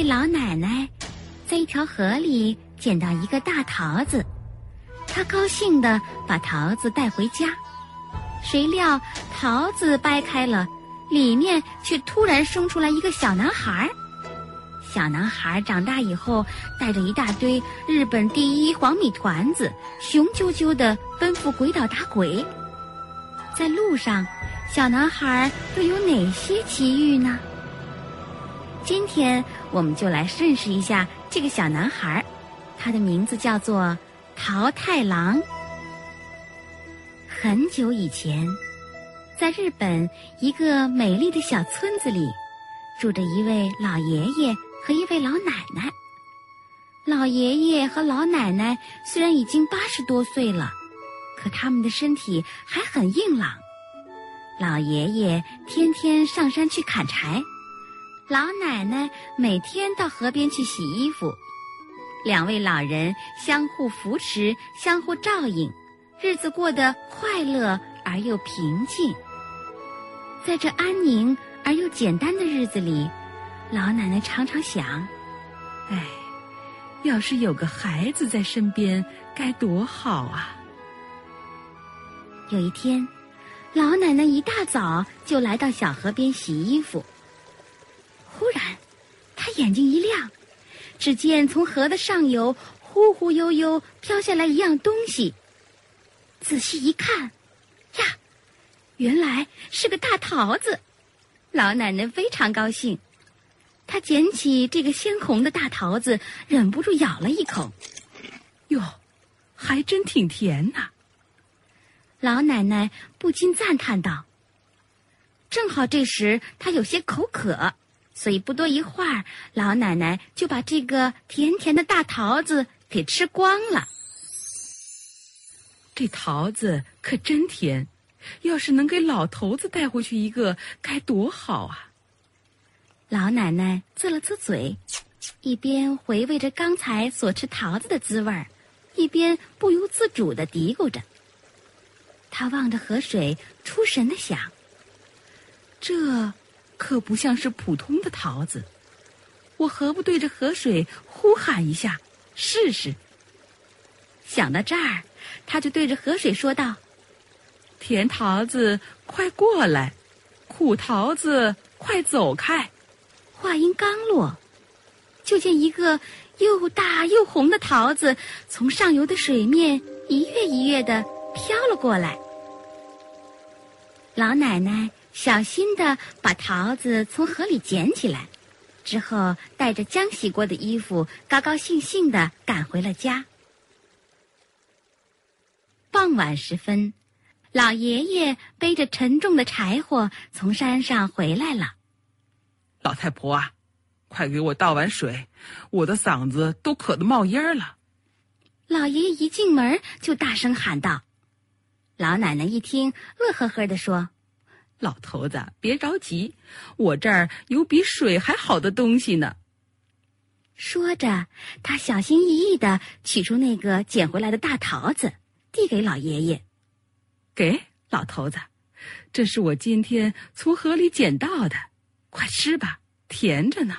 一老奶奶在一条河里捡到一个大桃子，她高兴地把桃子带回家。谁料桃子掰开了，里面却突然生出来一个小男孩。小男孩长大以后，带着一大堆日本第一黄米团子，雄赳赳地奔赴鬼岛打鬼。在路上，小男孩会有哪些奇遇呢？今天我们就来认识一下这个小男孩，他的名字叫做桃太郎。很久以前，在日本一个美丽的小村子里，住着一位老爷爷和一位老奶奶。老爷爷和老奶奶虽然已经八十多岁了，可他们的身体还很硬朗。老爷爷天天上山去砍柴，老奶奶每天到河边去洗衣服。两位老人相互扶持，相互照应。日子过得快乐而又平静，在这安宁而又简单的日子里，老奶奶常常想：“哎，要是有个孩子在身边，该多好啊！”有一天，老奶奶一大早就来到小河边洗衣服。忽然，他眼睛一亮，只见从河的上游忽忽悠悠飘下来一样东西。仔细一看，呀，原来是个大桃子。老奶奶非常高兴，她捡起这个鲜红的大桃子，忍不住咬了一口。哟，还真挺甜呐！老奶奶不禁赞叹道。正好这时她有些口渴，所以不多一会儿，老奶奶就把这个甜甜的大桃子给吃光了。这桃子可真甜，要是能给老头子带回去一个，该多好啊！老奶奶啧了啧嘴，一边回味着刚才所吃桃子的滋味儿，一边不由自主的嘀咕着。她望着河水，出神的想：这可不像是普通的桃子，我何不对着河水呼喊一下，试试？想到这儿。他就对着河水说道：“甜桃子，快过来；苦桃子，快走开。”话音刚落，就见一个又大又红的桃子从上游的水面一跃一跃的飘了过来。老奶奶小心的把桃子从河里捡起来，之后带着浆洗过的衣服，高高兴兴的赶回了家。傍晚时分，老爷爷背着沉重的柴火从山上回来了。老太婆啊，快给我倒碗水，我的嗓子都渴得冒烟了。老爷爷一进门就大声喊道。老奶奶一听，乐呵呵地说：“老头子，别着急，我这儿有比水还好的东西呢。”说着，他小心翼翼的取出那个捡回来的大桃子。递给老爷爷，给老头子，这是我今天从河里捡到的，快吃吧，甜着呢。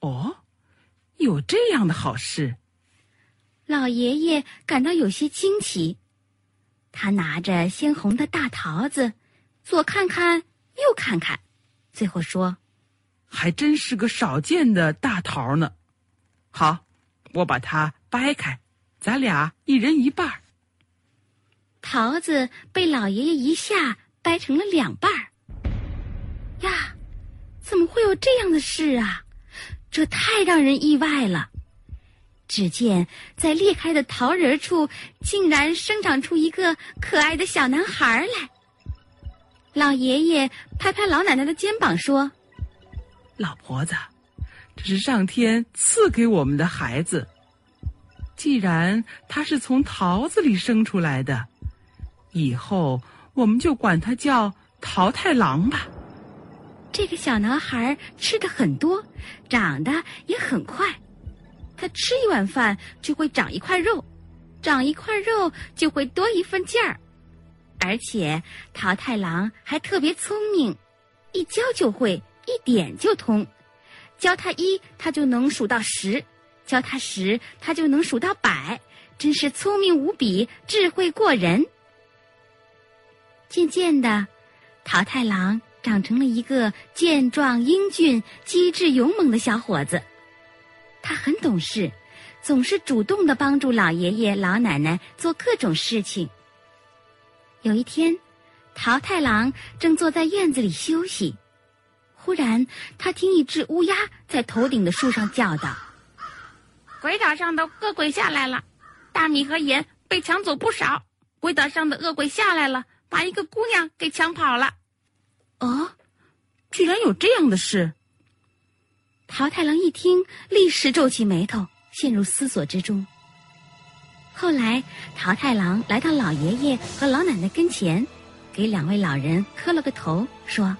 哦，有这样的好事，老爷爷感到有些惊奇。他拿着鲜红的大桃子，左看看，右看看，最后说：“还真是个少见的大桃呢。好，我把它掰开。”咱俩一人一半儿。桃子被老爷爷一下掰成了两半儿。呀，怎么会有这样的事啊？这太让人意外了。只见在裂开的桃仁处，竟然生长出一个可爱的小男孩来。老爷爷拍拍老奶奶的肩膀说：“老婆子，这是上天赐给我们的孩子。”既然他是从桃子里生出来的，以后我们就管他叫桃太郎吧。这个小男孩吃的很多，长得也很快。他吃一碗饭就会长一块肉，长一块肉就会多一份劲儿。而且桃太郎还特别聪明，一教就会，一点就通。教他一，他就能数到十；教他十，他就能数到百。真是聪明无比，智慧过人。渐渐的，桃太郎长成了一个健壮、英俊、机智、勇猛的小伙子。他很懂事，总是主动的帮助老爷爷、老奶奶做各种事情。有一天，桃太郎正坐在院子里休息，忽然他听一只乌鸦在头顶的树上叫道：“鬼岛上的恶鬼下来了，大米和盐被抢走不少。鬼岛上的恶鬼下来了。”把一个姑娘给抢跑了，哦，居然有这样的事！桃太郎一听，立时皱起眉头，陷入思索之中。后来，桃太郎来到老爷爷和老奶奶跟前，给两位老人磕了个头，说：“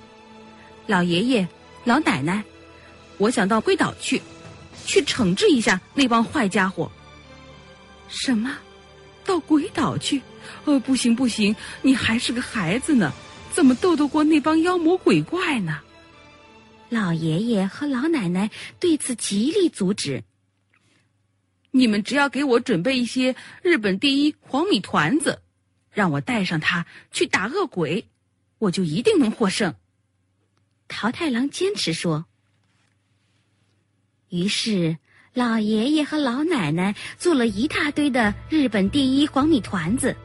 老爷爷、老奶奶，我想到龟岛去，去惩治一下那帮坏家伙。”什么？到鬼岛去？呃，不行不行，你还是个孩子呢，怎么斗得过那帮妖魔鬼怪呢？老爷爷和老奶奶对此极力阻止。你们只要给我准备一些日本第一黄米团子，让我带上它去打恶鬼，我就一定能获胜。桃太郎坚持说。于是。老爷爷和老奶奶做了一大堆的日本第一黄米团子，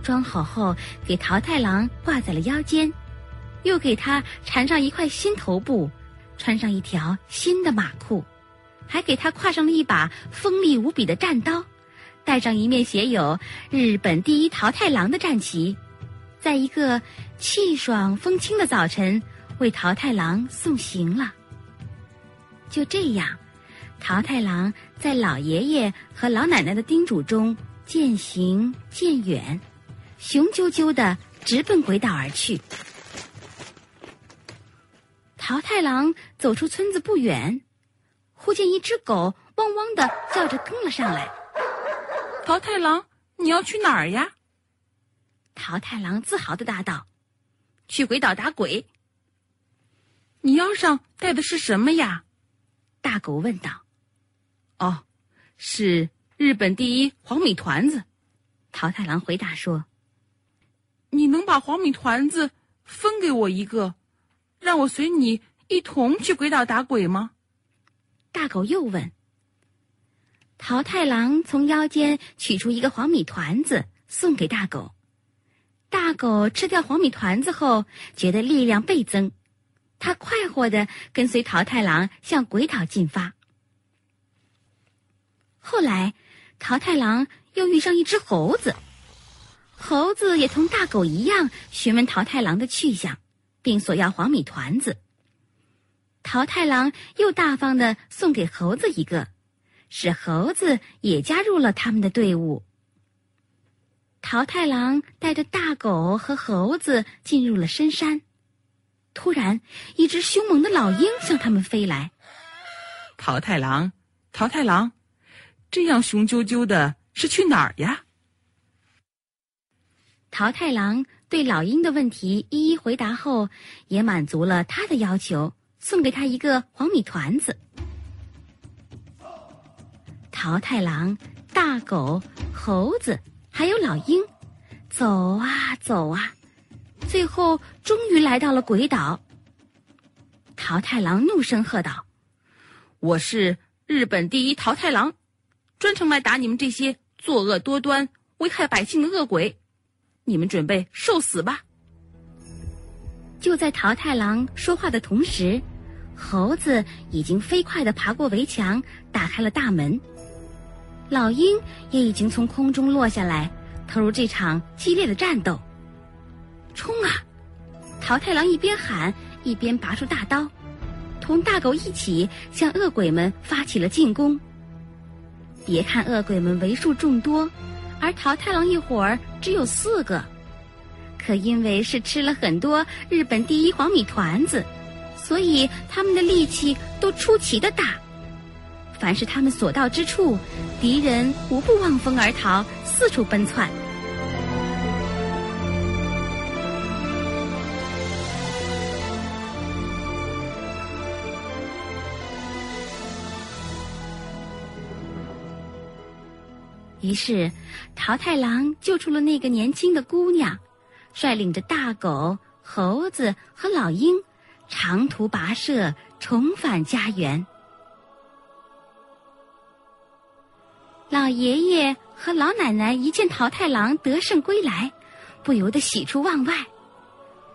装好后给桃太郎挂在了腰间，又给他缠上一块新头布，穿上一条新的马裤，还给他挎上了一把锋利无比的战刀，带上一面写有“日本第一桃太郎”的战旗，在一个气爽风清的早晨为桃太郎送行了。就这样。桃太郎在老爷爷和老奶奶的叮嘱中渐行渐远，雄赳赳的直奔鬼岛而去。桃太郎走出村子不远，忽见一只狗汪汪的叫着跟了上来。桃太郎，你要去哪儿呀？桃太郎自豪的答道：“去鬼岛打鬼。”你腰上带的是什么呀？大狗问道。哦，是日本第一黄米团子。桃太郎回答说：“你能把黄米团子分给我一个，让我随你一同去鬼岛打鬼吗？”大狗又问。桃太郎从腰间取出一个黄米团子，送给大狗。大狗吃掉黄米团子后，觉得力量倍增，他快活的跟随桃太郎向鬼岛进发。后来，桃太郎又遇上一只猴子，猴子也同大狗一样询问桃太郎的去向，并索要黄米团子。桃太郎又大方的送给猴子一个，使猴子也加入了他们的队伍。桃太郎带着大狗和猴子进入了深山，突然，一只凶猛的老鹰向他们飞来。桃太郎，桃太郎。这样雄赳赳的是去哪儿呀？桃太郎对老鹰的问题一一回答后，也满足了他的要求，送给他一个黄米团子。桃太郎、大狗、猴子还有老鹰，走啊走啊，最后终于来到了鬼岛。桃太郎怒声喝道：“我是日本第一桃太郎！”专程来打你们这些作恶多端、危害百姓的恶鬼，你们准备受死吧！就在桃太郎说话的同时，猴子已经飞快的爬过围墙，打开了大门。老鹰也已经从空中落下来，投入这场激烈的战斗。冲啊！桃太郎一边喊，一边拔出大刀，同大狗一起向恶鬼们发起了进攻。别看恶鬼们为数众多，而桃太郎一伙儿只有四个，可因为是吃了很多日本第一黄米团子，所以他们的力气都出奇的大。凡是他们所到之处敌人无不望风而逃四处奔窜。于是桃太郎救出了那个年轻的姑娘率领着大狗猴子和老鹰长途跋涉，重返家园。老爷爷和老奶奶一见桃太郎得胜归来，不由得喜出望外。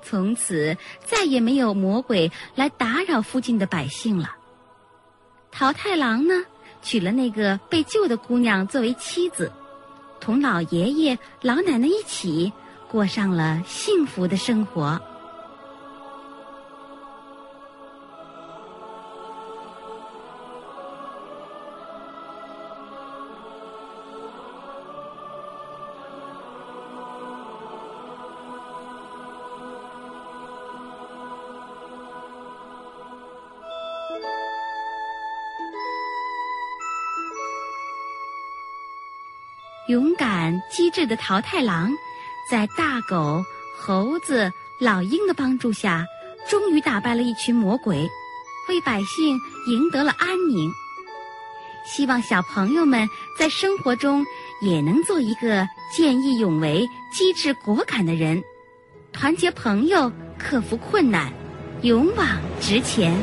从此再也没有魔鬼来打扰附近的百姓了。桃太郎呢？娶了那个被救的姑娘作为妻子，同老爷爷、老奶奶一起过上了幸福的生活。勇敢机智的桃太郎，在大狗、猴子、老鹰的帮助下，终于打败了一群魔鬼，为百姓赢得了安宁。希望小朋友们在生活中也能做一个见义勇为、机智果敢的人，团结朋友，克服困难，勇往直前。